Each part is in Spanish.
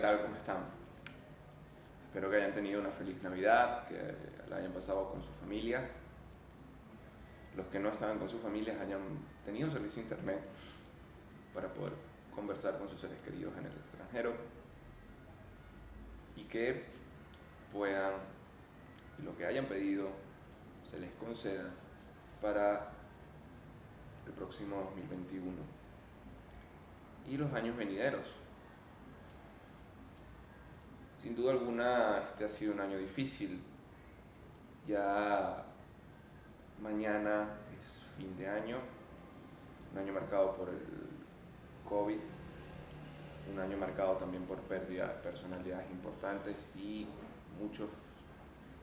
tal? ¿Cómo están? Espero que hayan tenido una feliz Navidad, que la hayan pasado con sus familias. Los que no estaban con sus familias hayan tenido servicio internet para poder conversar con sus seres queridos en el extranjero y que puedan, lo que hayan pedido, se les conceda para el próximo 2021 y los años venideros. Sin duda alguna, este ha sido un año difícil. Ya mañana es fin de año, un año marcado por el COVID, un año marcado también por pérdida de personalidades importantes y muchos,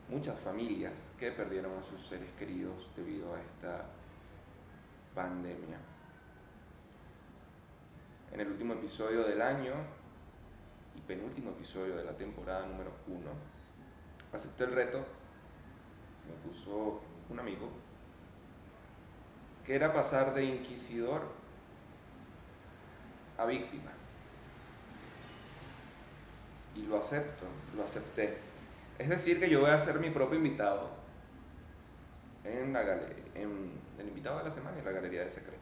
muchas familias que perdieron a sus seres queridos debido a esta pandemia. En el último episodio del año penúltimo episodio de la temporada número uno, acepté el reto, me puso un amigo, que era pasar de inquisidor a víctima. Y lo acepto, lo acepté. Es decir, que yo voy a ser mi propio invitado en la en el invitado de la semana en la galería de secretos.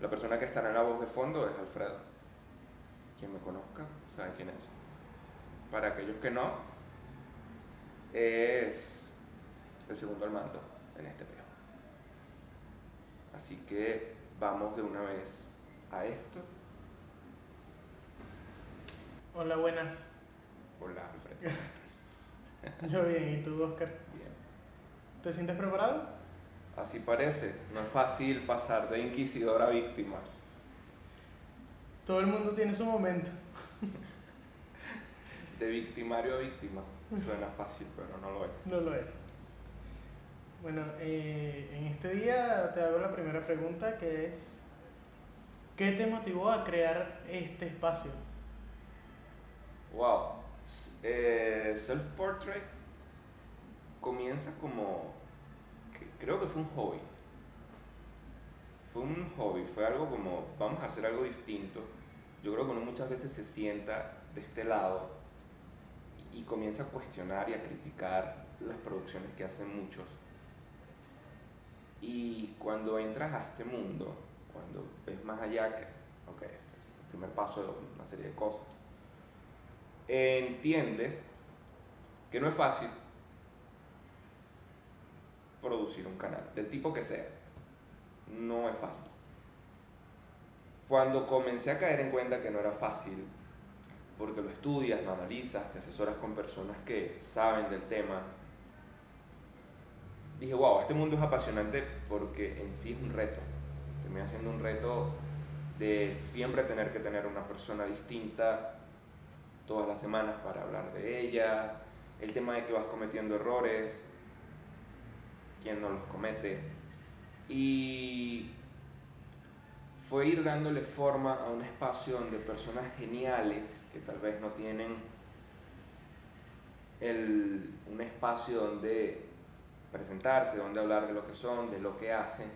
La persona que estará en la voz de fondo es Alfredo quien me conozca sabe quién es. Para aquellos que no, es el segundo al mando en este peo. Así que vamos de una vez a esto. Hola, buenas. Hola, Alfredo. Yo bien, ¿y tú, Oscar? Bien. ¿Te sientes preparado? Así parece. No es fácil pasar de inquisidor a víctima. Todo el mundo tiene su momento. De victimario a víctima. Suena fácil, pero no lo es. No lo es. Bueno, eh, en este día te hago la primera pregunta que es, ¿qué te motivó a crear este espacio? Wow. Eh, Self-portrait comienza como, creo que fue un hobby. Fue un hobby, fue algo como, vamos a hacer algo distinto yo creo que uno muchas veces se sienta de este lado y comienza a cuestionar y a criticar las producciones que hacen muchos. Y cuando entras a este mundo, cuando ves más allá que, ok, este es el primer paso de una serie de cosas, entiendes que no es fácil producir un canal, del tipo que sea. No es fácil. Cuando comencé a caer en cuenta que no era fácil, porque lo estudias, lo analizas, te asesoras con personas que saben del tema, dije, wow, este mundo es apasionante porque en sí es un reto. Termina siendo un reto de siempre tener que tener una persona distinta todas las semanas para hablar de ella, el tema de que vas cometiendo errores, quién no los comete. Y fue ir dándole forma a un espacio donde personas geniales, que tal vez no tienen el, un espacio donde presentarse, donde hablar de lo que son, de lo que hacen,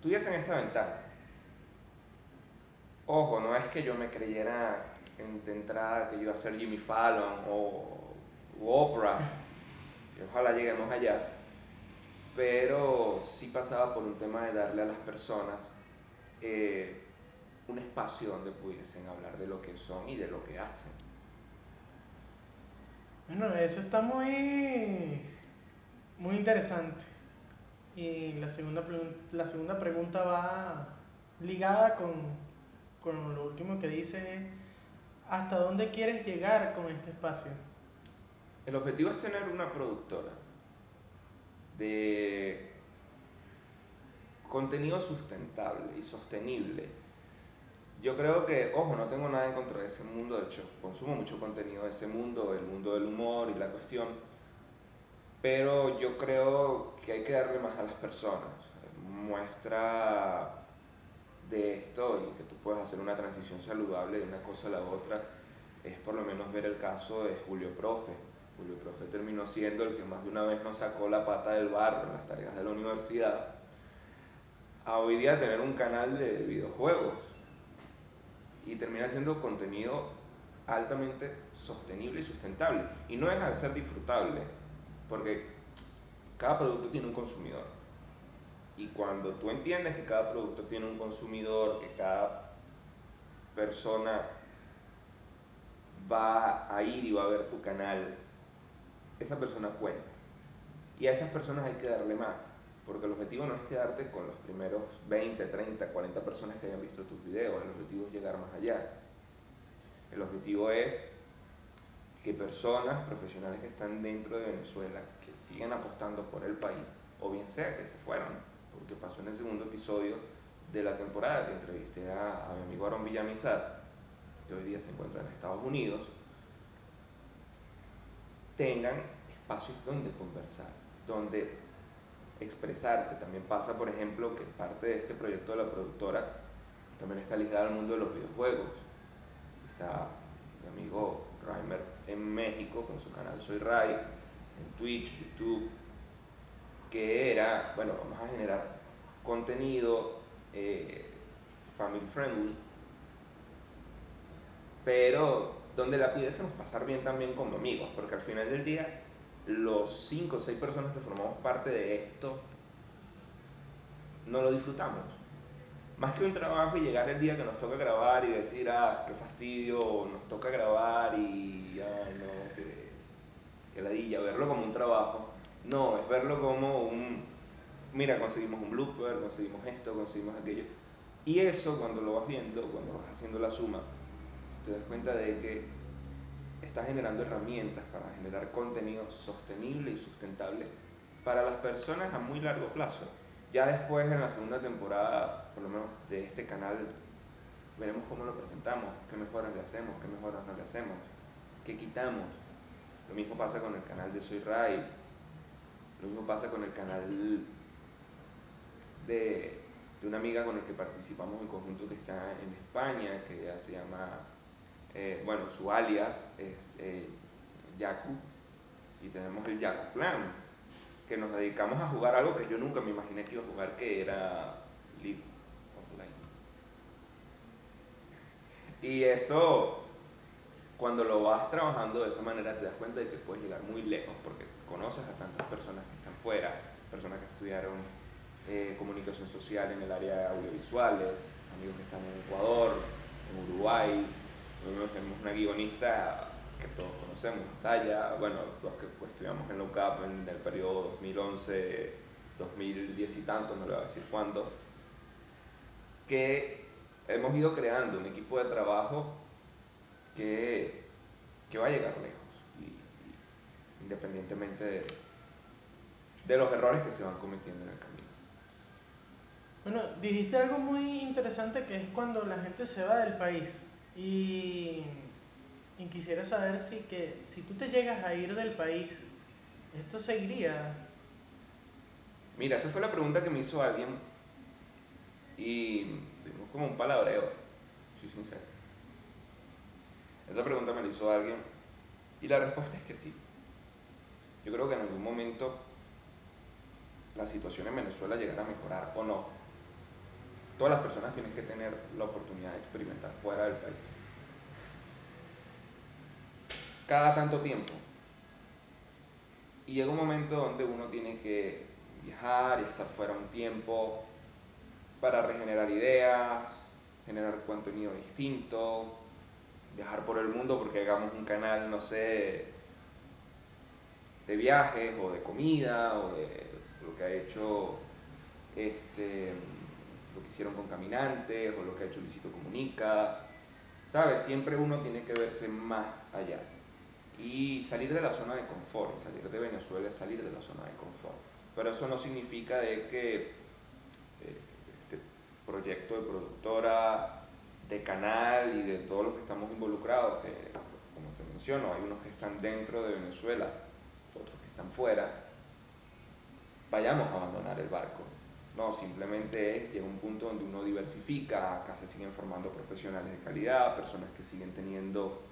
tuviesen esta ventana. Ojo, no es que yo me creyera de entrada que iba a ser Jimmy Fallon o, Oprah, que ojalá lleguemos allá, pero sí pasaba por un tema de darle a las personas eh, un espacio donde pudiesen hablar de lo que son y de lo que hacen. Bueno, eso está muy, muy interesante. Y la segunda, la segunda pregunta va ligada con, con lo último que dice, ¿hasta dónde quieres llegar con este espacio? El objetivo es tener una productora de contenido sustentable y sostenible. Yo creo que, ojo, no tengo nada en contra de ese mundo, de hecho, consumo mucho contenido de ese mundo, el mundo del humor y la cuestión, pero yo creo que hay que darle más a las personas. Muestra de esto y que tú puedas hacer una transición saludable de una cosa a la otra es por lo menos ver el caso de Julio Profe. Julio Profe terminó siendo el que más de una vez nos sacó la pata del barro en las tareas de la universidad a hoy día tener un canal de videojuegos. y termina siendo contenido altamente sostenible y sustentable. Y no deja de ser disfrutable, porque cada producto tiene un consumidor. Y cuando tú entiendes que cada producto tiene un consumidor, que cada persona va a ir y va a ver tu canal, esa persona cuenta. Y a esas personas hay que darle más, porque el objetivo no es quedarte con los primeros 20, 30, 40 personas que hayan visto tus videos, el objetivo es llegar más allá. El objetivo es que personas profesionales que están dentro de Venezuela, que siguen apostando por el país, o bien sea que se fueron, porque pasó en el segundo episodio de la temporada que entrevisté a, mi amigo Aaron Villamizar, que hoy día se encuentra en Estados Unidos, tengan espacios donde conversar, donde expresarse. También pasa, por ejemplo, que parte de este proyecto de la productora también está ligada al mundo de los videojuegos. Está mi amigo Raimer en México con su canal Soy Rai, en Twitch, YouTube, que era, bueno, vamos a generar contenido eh, family friendly, pero donde la pudiésemos pasar bien también como amigos, porque al final del día los 5 o 6 personas que formamos parte de esto no lo disfrutamos. Más que un trabajo y llegar el día que nos toca grabar y decir, ah, qué fastidio, nos toca grabar y, ah, no, que, que ladilla, verlo como un trabajo. No, es verlo como un, mira, conseguimos un blooper, conseguimos esto, conseguimos aquello. Y eso cuando lo vas viendo, cuando vas haciendo la suma, te das cuenta de que estás generando herramientas para generar contenido sostenible y sustentable para las personas a muy largo plazo. Ya después en la segunda temporada, por lo menos de este canal, veremos cómo lo presentamos, qué mejoras le hacemos, qué mejoras no le hacemos, qué quitamos. Lo mismo pasa con el canal de Soy Ray, lo mismo pasa con el canal de, una amiga con el que participamos en conjunto que está en España, que ya se llama, eh, bueno, su alias es eh, Yaku, y tenemos el Yaku Clan, que nos dedicamos a jugar algo que yo nunca me imaginé que iba a jugar, que era League of Legends. Y eso, cuando lo vas trabajando de esa manera, te das cuenta de que puedes llegar muy lejos, porque conoces a tantas personas que están fuera, personas que estudiaron eh, comunicación social en el área de audiovisuales, amigos que están en Ecuador, en Uruguay, tenemos una guionista que todos conocemos, Masaya, bueno, los que pues, estudiamos en la en el periodo 2011, 2010 y tanto, no le voy a decir cuándo, que hemos ido creando un equipo de trabajo que, que va a llegar lejos, y, y independientemente de, de los errores que se van cometiendo en el camino. Bueno, dijiste algo muy interesante que es cuando la gente se va del país. Y, y quisiera saber si, que, si tú te llegas a ir del país, ¿esto seguiría? Mira, esa fue la pregunta que me hizo alguien y tuvimos como un palabreo, soy sincero. Esa pregunta me la hizo alguien y la respuesta es que sí. Yo creo que en algún momento la situación en Venezuela llegará a mejorar o no. Todas las personas tienen que tener la oportunidad de experimentar fuera del país. Cada tanto tiempo. Y llega un momento donde uno tiene que viajar y estar fuera un tiempo para regenerar ideas, generar contenido distinto, viajar por el mundo porque hagamos un canal, no sé, de viajes o de comida o de lo que ha hecho este lo que hicieron con Caminantes o lo que ha hecho Luisito Comunica. ¿Sabes? Siempre uno tiene que verse más allá. Y salir de la zona de confort, salir de Venezuela es salir de la zona de confort. Pero eso no significa de que eh, este proyecto de productora, de canal y de todos los que estamos involucrados, que como te menciono, hay unos que están dentro de Venezuela, otros que están fuera, vayamos a abandonar el barco. No, simplemente llega un punto donde uno diversifica, acá se siguen formando profesionales de calidad, personas que siguen teniendo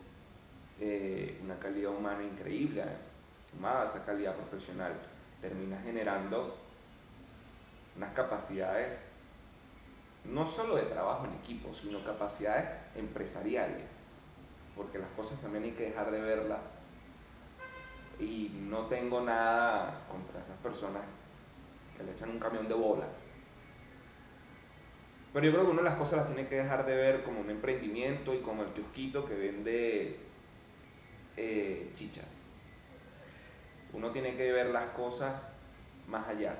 eh, una calidad humana increíble, más esa calidad profesional termina generando unas capacidades no solo de trabajo en equipo, sino capacidades empresariales, porque las cosas también hay que dejar de verlas. Y no tengo nada contra esas personas que le echan un camión de bolas. Pero yo creo que una de las cosas las tiene que dejar de ver como un emprendimiento y como el kiosquito que vende eh, chicha. Uno tiene que ver las cosas más allá.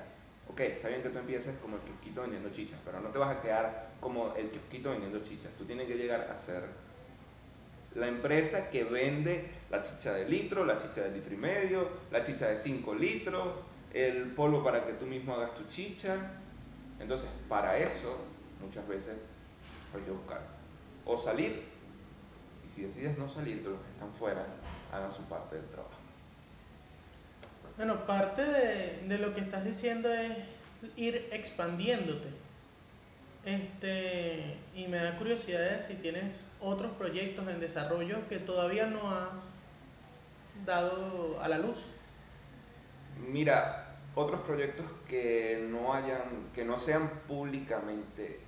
Ok, está bien que tú empieces como el kiosquito vendiendo chichas, pero no te vas a quedar como el kiosquito vendiendo chichas. Tú tienes que llegar a ser la empresa que vende la chicha de litro, la chicha de litro y medio, la chicha de 5 litros, el polvo para que tú mismo hagas tu chicha. Entonces, para eso, muchas veces hay que buscar o salir, y si decides no salir, que los que están fuera hagan su parte del trabajo. Bueno, parte de, de lo que estás diciendo es ir expandiéndote. Este, y me da curiosidad de si tienes otros proyectos en desarrollo que todavía no has dado a la luz. Mira, otros proyectos que no hayan, que no sean públicamente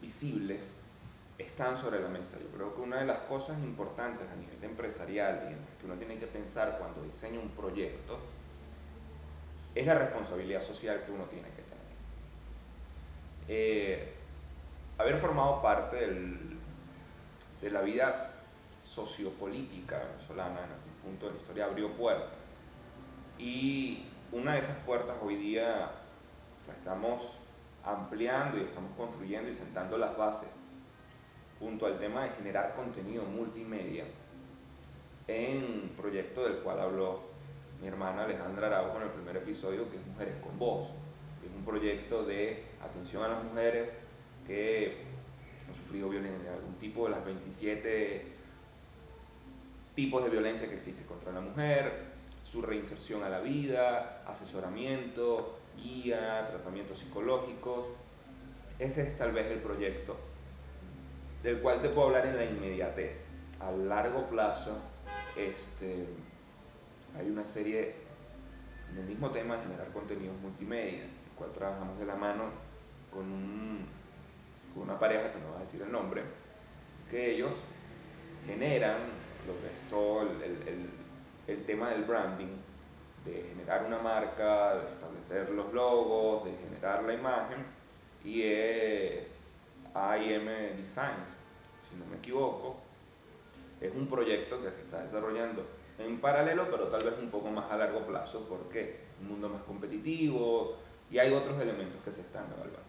visibles están sobre la mesa. Yo creo que una de las cosas importantes a nivel empresarial y en las que uno tiene que pensar cuando diseña un proyecto es la responsabilidad social que uno tiene que tener. Eh, haber formado parte del, de la vida sociopolítica venezolana en algún punto de la historia abrió puertas. Y una de esas puertas hoy día la estamos ampliando y estamos construyendo y sentando las bases junto al tema de generar contenido multimedia en proyecto del cual habló mi hermana Alejandra Araujo en el primer episodio que es Mujeres con Voz. Es un proyecto de atención a las mujeres que han sufrido violencia, algún tipo de las 27 tipos de violencia que existe contra la mujer, su reinserción a la vida, asesoramiento, guía, tratamientos psicológicos. Ese es tal vez el proyecto del cual te puedo hablar en la inmediatez. A largo plazo, este, hay una serie en el mismo tema de generar contenidos multimedia, el cual trabajamos de la mano con, un, con una pareja, que no voy a decir el nombre, que ellos generan lo que es todo el, el, el tema del branding, de generar una marca, de establecer los logos, de generar la imagen, y es AIM Designs, si no me equivoco. Es un proyecto que se está desarrollando en paralelo, pero tal vez un poco más a largo plazo, porque un mundo más competitivo y hay otros elementos que se están evaluando.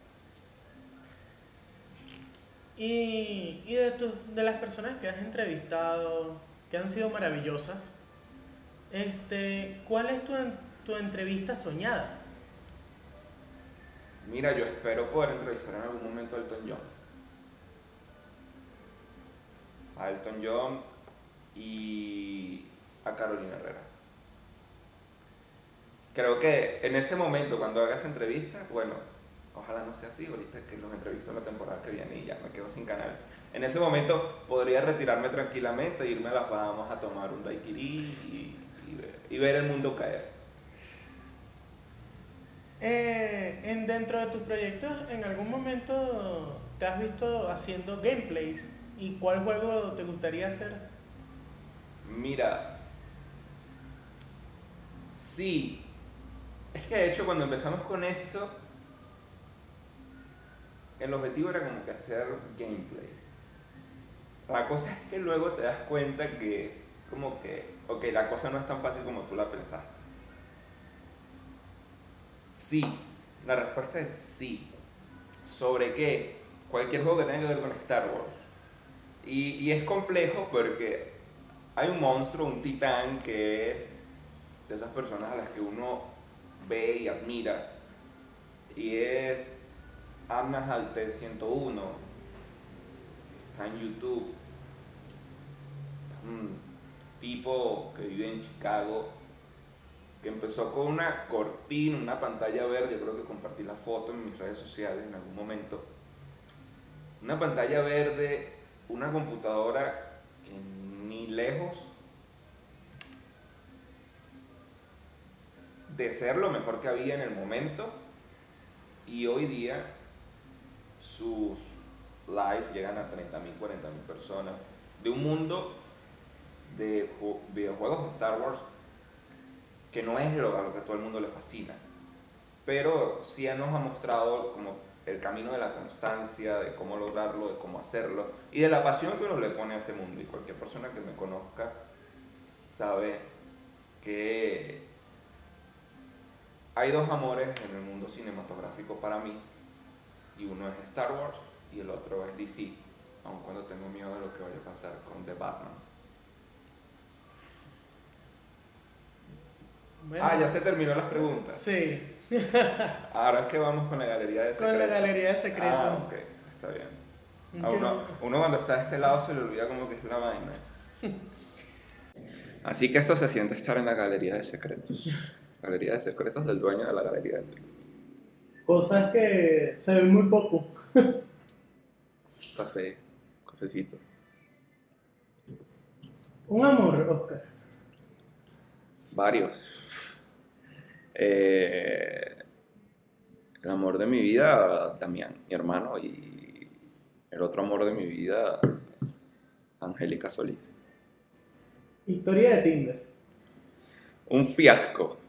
Y, y de, tu, de las personas que has entrevistado, que han sido maravillosas, este, ¿cuál es tu, tu entrevista soñada? Mira, yo espero poder entrevistar en algún momento a Elton John. A Elton John y a Carolina Herrera. Creo que en ese momento, cuando hagas entrevista, bueno, ojalá no sea así, ahorita que los entrevisto en la temporada que viene y ya me quedo sin canal. En ese momento podría retirarme tranquilamente, irme a las Bahamas a tomar un daiquiri y, y ver el mundo caer. Eh, en, dentro de tus proyectos, ¿en algún momento te has visto haciendo gameplays? ¿Y cuál juego te gustaría hacer? Mira, sí. Es que de hecho cuando empezamos con esto, el objetivo era como que hacer gameplays. La cosa es que luego te das cuenta que, como que, ok, la cosa no es tan fácil como tú la pensaste. Sí, la respuesta es sí. ¿Sobre qué? Cualquier juego que tenga que ver con Star Wars. Y, es complejo porque hay un monstruo, un titán que es de esas personas a las que uno ve y admira. Y es Amnas Alte 101. Está en YouTube. Un tipo que vive en Chicago que empezó con una cortina, una pantalla verde, yo creo que compartí la foto en mis redes sociales en algún momento. Una pantalla verde, una computadora que ni lejos de ser lo mejor que había en el momento y hoy día sus live llegan a 30.000, 40.000 personas. De un mundo de ju- videojuegos de Star Wars que no es lo, a lo que todo el mundo le fascina. Pero sí nos ha mostrado como el camino de la constancia, de cómo lograrlo, de cómo hacerlo y de la pasión que uno le pone a ese mundo. Y cualquier persona que me conozca sabe que hay dos amores en el mundo cinematográfico para mí y uno es Star Wars y el otro es DC, aun cuando tengo miedo de lo que vaya a pasar con The Batman. Bueno, Ah, ya se terminó las preguntas. Sí, Ahora es que vamos con la galería de secretos. con la galería de secretos. Ah, ok, está bien. A uno, uno cuando está de este lado se le olvida como que es la vaina. Así que esto se siente estar en la galería de secretos. Galería de secretos del dueño de la galería de secretos. Cosas que se ven muy poco. Café, cafecito. Un amor, Oscar. Varios. Eh, el amor de mi vida, Damián, mi hermano, y el otro amor de mi vida, Angélica Solís. Historia de Tinder. Un fiasco.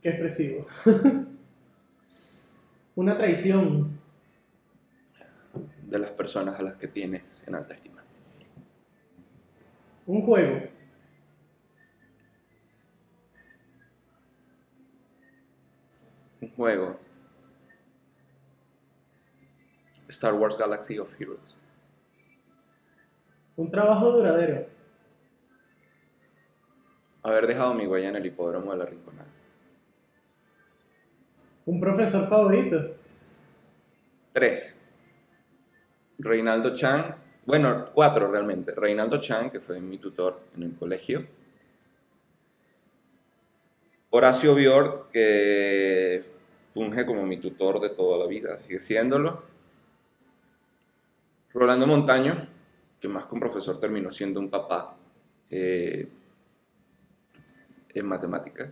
Qué expresivo. Una traición. de las personas a las que tienes en alta estima. Un juego. Un juego. Star Wars Galaxy of Heroes. Un trabajo duradero. Haber dejado mi huella en el hipódromo de la Rinconada. Un profesor favorito. Tres. Reinaldo Chan. Bueno, cuatro realmente. Reinaldo Chan, que fue mi tutor en el colegio. Horacio Biord, que funge como mi tutor de toda la vida, sigue siéndolo. Rolando Montaño, que más que un profesor terminó siendo un papá eh, en matemáticas.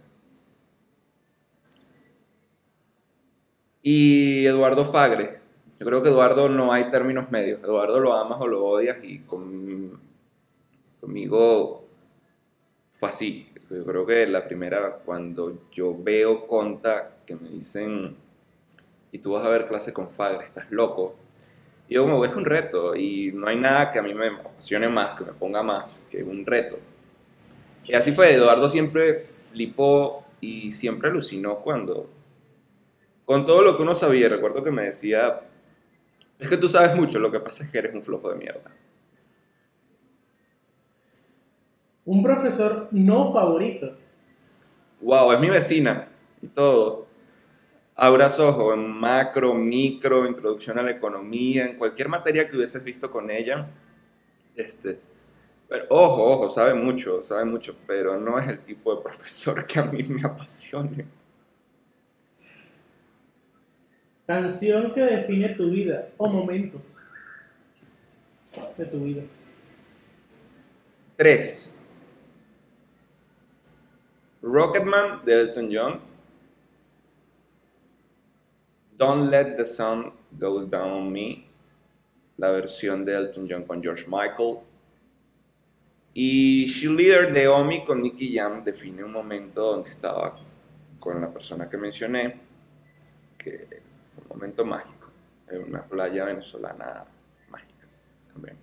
Y Eduardo Fagre. Yo creo que Eduardo no hay términos medios. Eduardo lo amas o lo odias y con- conmigo fue así. Yo creo que la primera, cuando yo veo conta que me dicen, y tú vas a ver clase con Fagre, estás loco. Y yo como, es un reto y no hay nada que a mí me apasione más, que me ponga más, que un reto. Y así fue, Eduardo siempre flipó y siempre alucinó cuando, con todo lo que uno sabía, recuerdo que me decía, es que tú sabes mucho, lo que pasa es que eres un flojo de mierda. Un profesor no favorito. Wow, es mi vecina y todo. Aura Sojo, en macro, micro, introducción a la economía, en cualquier materia que hubieses visto con ella. Este, pero ojo, ojo, sabe mucho, sabe mucho, pero no es el tipo de profesor que a mí me apasione. Canción que define tu vida o momentos de tu vida. Tres. Rocketman de Elton John. Don't Let the Sun Go Down on Me. La versión de Elton John con George Michael. Y She Leader de Omi con Nicky Jam define un momento donde estaba con la persona que mencioné, que momento mágico, en una playa venezolana mágica también.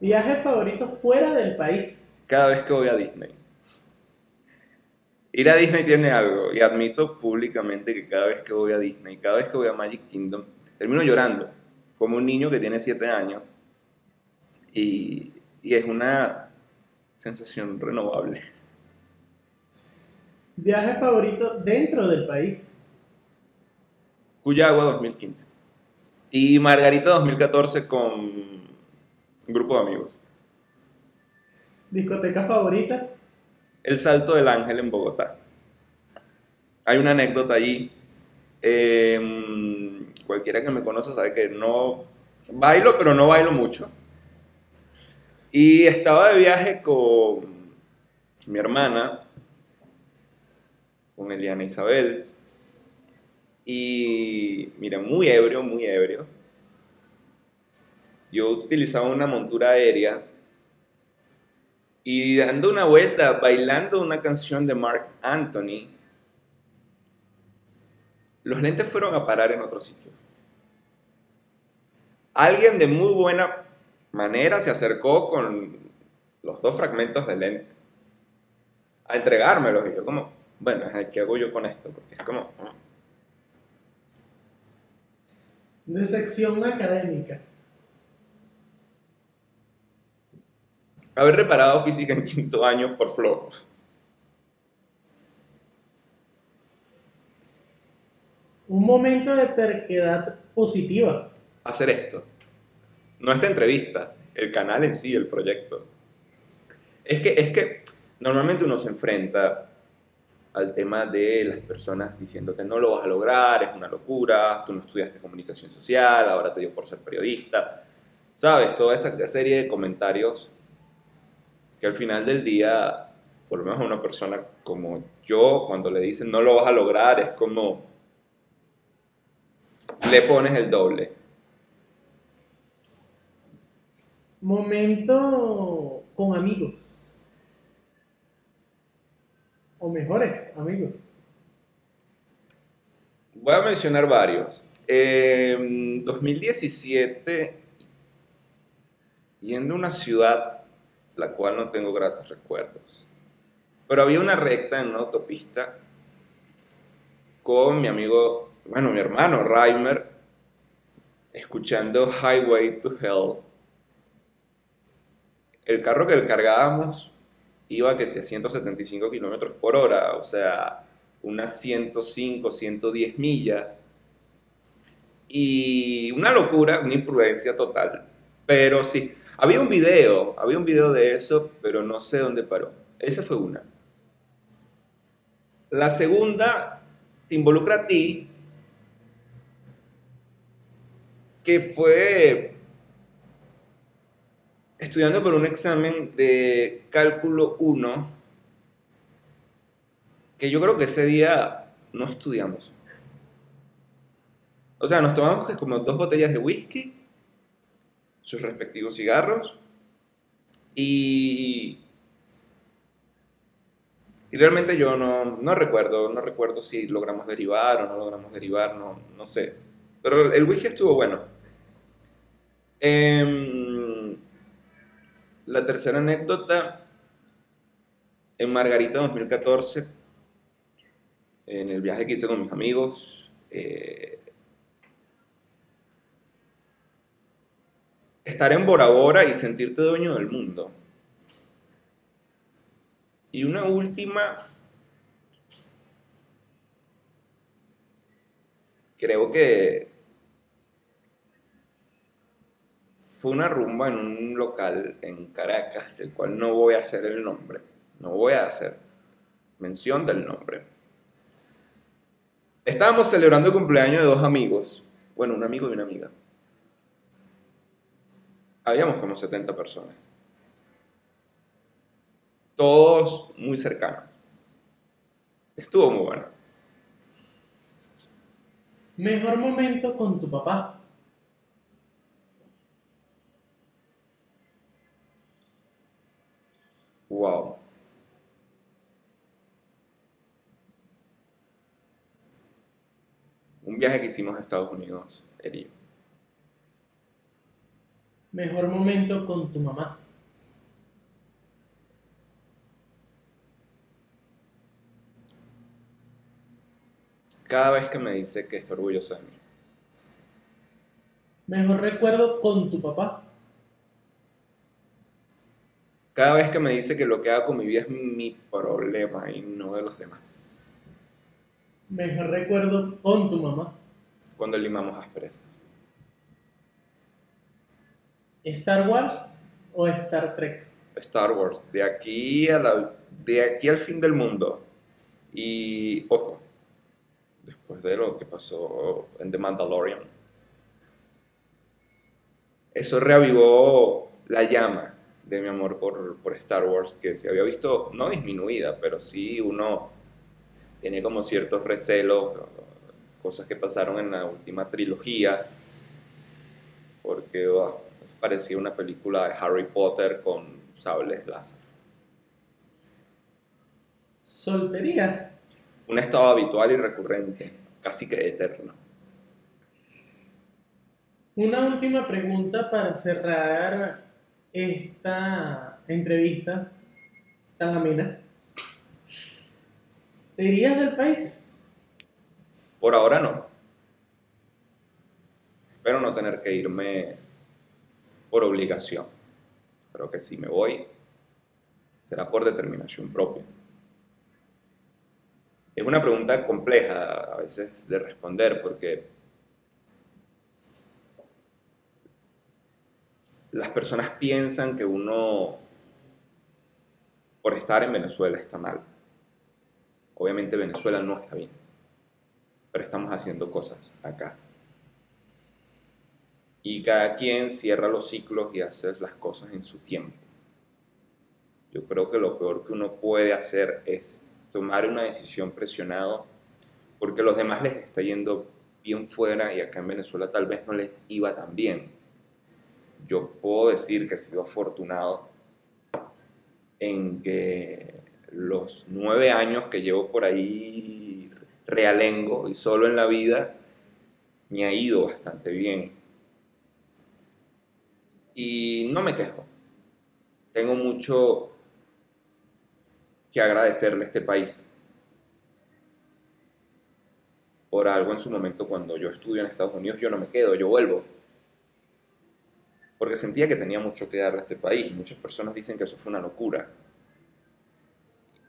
Viaje favorito fuera del país. cada vez que voy a Disney. Ir a Disney tiene algo, y admito públicamente que cada vez que voy a Disney, cada vez que voy a Magic Kingdom, termino llorando, como un niño que tiene 7 años, y, y es una sensación renovable. Viaje favorito dentro del país. Cuyagua 2015. Y Margarita 2014 con un grupo de amigos. Discoteca favorita. El Salto del Ángel en Bogotá. Hay una anécdota allí. Eh, cualquiera que me conoce sabe que no bailo, pero no bailo mucho. Y estaba de viaje con mi hermana, con Eliana Isabel, Y mira, muy ebrio, muy ebrio. Yo utilizaba una montura aérea y dando una vuelta, bailando una canción de Mark Anthony, los lentes fueron a parar en otro sitio. Alguien de muy buena manera se acercó con los dos fragmentos de lente a entregármelos y yo como, bueno, ¿qué hago yo con esto? Porque es como... Ah. De sección académica. Haber reparado física en quinto año por flojo. Un momento de terquedad positiva. Hacer esto. No esta entrevista, el canal en sí, el proyecto. Es que, es que normalmente uno se enfrenta al tema de las personas diciendo que no lo vas a lograr, es una locura, tú no estudiaste comunicación social, ahora te dio por ser periodista. ¿Sabes? Toda esa serie de comentarios que al final del día, por lo menos a una persona como yo, cuando le dicen no lo vas a lograr, es como le pones el doble. Momento con amigos o mejores amigos? Voy a mencionar varios. En 2017, yendo a una ciudad la cual no tengo gratos recuerdos, pero había una recta en una autopista con mi amigo, bueno, mi hermano Reimer, escuchando Highway to Hell. El carro que cargábamos iba que sea 175 kilómetros por hora, o sea, unas 105, 110 millas. Y una locura, una imprudencia total. Pero sí, había un video, había un video de eso, pero no sé dónde paró. Esa fue una. La segunda te involucra a ti, que fue estudiando por un examen de cálculo 1, que yo creo que ese día no estudiamos. O sea, nos tomamos como dos botellas de whisky, sus respectivos cigarros, y, y realmente yo no, no, recuerdo, no recuerdo si logramos derivar o no logramos derivar, no, no sé. Pero el whisky estuvo bueno. Eh, la tercera anécdota, en Margarita 2014, en el viaje que hice con mis amigos, eh, estar en Bora Bora y sentirte dueño del mundo. Y una última, creo que fue una rumba en un local en Caracas, el cual no voy a hacer el nombre, no voy a hacer mención del nombre. Estábamos celebrando el cumpleaños de dos amigos, bueno, un amigo y una amiga. Habíamos como 70 personas. Todos muy cercanos. Estuvo muy bueno. Mejor momento con tu papá. Wow. Un viaje que hicimos a Estados Unidos, Eri. Mejor momento con tu mamá. Cada vez que me dice que está orgulloso de mí. Mejor recuerdo con tu papá. Cada vez que me dice que lo que hago con mi vida es mi problema y no de los demás. Mejor recuerdo con tu mamá. Cuando limamos asperezas. ¿Star Wars o Star Trek? Star Wars, de aquí, a la, de aquí al fin del mundo. Y, ojo, después de lo que pasó en The Mandalorian, eso reavivó la llama de mi amor por, por, Star Wars, que se había visto, no disminuida, pero sí uno tiene como ciertos recelos cosas que pasaron en la última trilogía, porque oh, parecía una película de Harry Potter con sables láser. Soltería. Un estado habitual y recurrente, casi que eterno. Una última pregunta para cerrar esta entrevista tan amena. ¿Te irías del país? Por ahora no. Espero no tener que irme por obligación. Pero que si me voy, será por determinación propia. Es una pregunta compleja a veces de responder porque las personas piensan que uno, por estar en Venezuela, está mal. Obviamente Venezuela no está bien, pero estamos haciendo cosas acá. Y cada quien cierra los ciclos y hace las cosas en su tiempo. Yo creo que lo peor que uno puede hacer es tomar una decisión presionado porque a los demás les está yendo bien fuera y acá en Venezuela tal vez no les iba tan bien yo puedo decir que he sido afortunado en que los nueve años que llevo por ahí realengo y solo en la vida me ha ido bastante bien. Y no me quejo. Tengo mucho que agradecerle a este país por algo en su momento cuando yo estudio en Estados Unidos, yo no me quedo, yo vuelvo porque sentía que tenía mucho que darle a este país. Muchas personas dicen que eso fue una locura.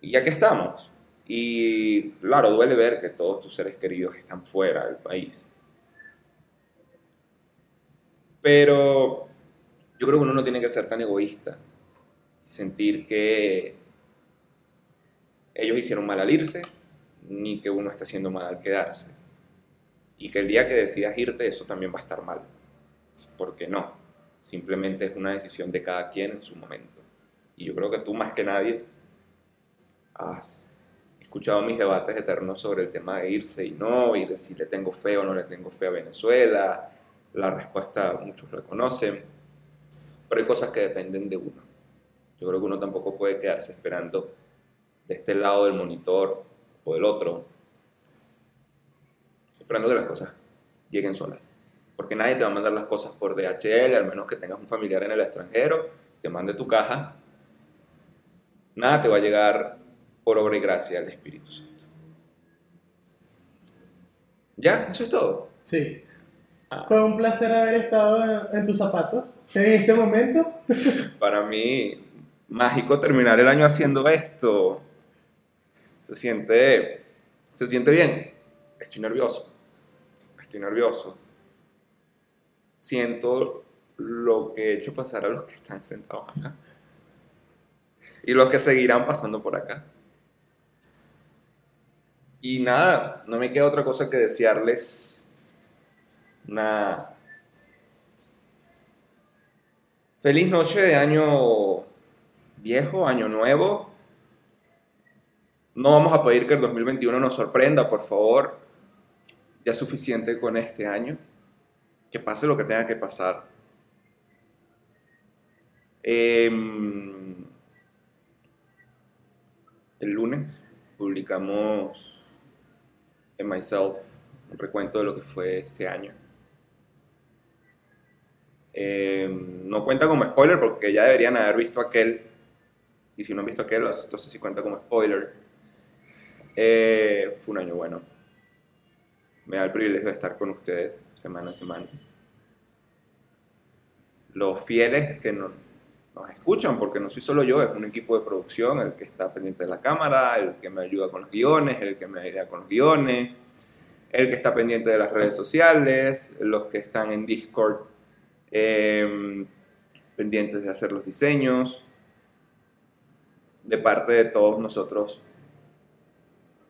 Y aquí estamos. Y claro, duele ver que todos tus seres queridos están fuera del país. Pero yo creo que uno no tiene que ser tan egoísta. Sentir que ellos hicieron mal al irse, ni que uno está haciendo mal al quedarse. Y que el día que decidas irte, eso también va a estar mal. Porque no. Simplemente es una decisión de cada quien en su momento. Y yo creo que tú más que nadie has escuchado mis debates eternos sobre el tema de irse y no, y de si le tengo fe o no le tengo fe a Venezuela. La respuesta muchos la conocen, pero hay cosas que dependen de uno. Yo creo que uno tampoco puede quedarse esperando de este lado del monitor o del otro, esperando que las cosas lleguen solas porque nadie te va a mandar las cosas por DHL, al menos que tengas un familiar en el extranjero, te mande tu caja. Nada te va a llegar por obra y gracia del Espíritu Santo. ¿Ya? ¿Eso es todo? Sí. Ah. Fue un placer haber estado en tus zapatos en este momento. Para mí, mágico terminar el año haciendo esto. Se siente, se siente bien. Estoy nervioso. Estoy nervioso siento lo que he hecho pasar a los que están sentados acá. Y los que seguirán pasando por acá. Y nada, no me queda otra cosa que desearles una feliz noche de año viejo, año nuevo. No vamos a pedir que el 2021 nos sorprenda, por favor. Ya es suficiente con este año que pase lo que tenga que pasar. Em, el lunes publicamos en Myself un recuento de lo que fue este año. Em, no cuenta como spoiler porque ya deberían haber visto aquel. Y si no han visto aquel, entonces sí cuenta como spoiler. Eh, fue un año bueno me da el privilegio de estar con ustedes semana a semana. Los fieles que nos, escuchan, porque no soy solo yo, es un equipo de producción, el que está pendiente de la cámara, el que me ayuda con los guiones, el que me ayuda con los guiones, el que está pendiente de las redes sociales, los que están en Discord em, pendientes de hacer los diseños. De parte de todos nosotros,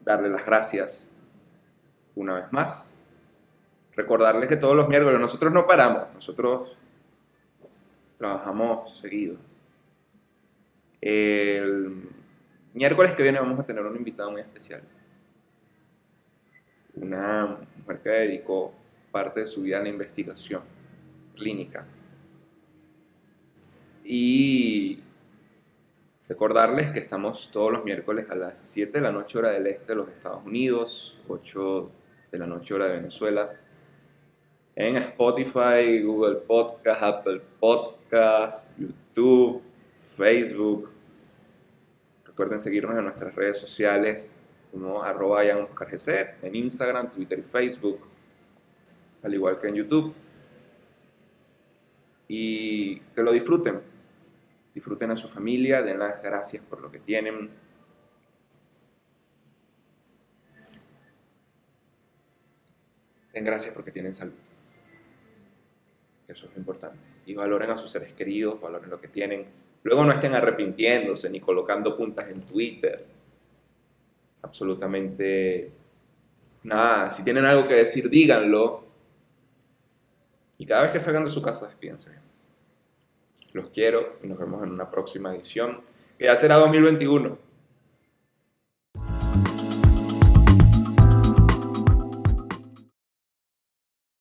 darle las gracias una vez más. Recordarles que todos los miércoles nosotros no paramos, nosotros trabajamos seguido. El miércoles que viene vamos a tener un invitado muy especial. una mujer que dedicó parte de su vida a la investigación clínica. Y recordarles que estamos todos los miércoles a las 7 de la noche hora del este de los Estados Unidos, 8 de la noche hora de Venezuela, en Spotify, Google Podcast, Apple Podcast, YouTube, Facebook. Recuerden seguirnos en nuestras redes sociales como arroba en Instagram, Twitter y Facebook, al igual que en YouTube. Y que lo disfruten. Disfruten a su familia, den las gracias por lo que tienen. Den gracias porque tienen salud. Eso es lo importante. Y valoren a sus seres queridos, valoren lo que tienen. Luego no estén arrepintiéndose ni colocando puntas en Twitter absolutamente nada. Si tienen algo que decir, díganlo. Y cada vez que salgan de su casa, despídense. Los quiero y nos vemos en una próxima edición, que ya será 2021.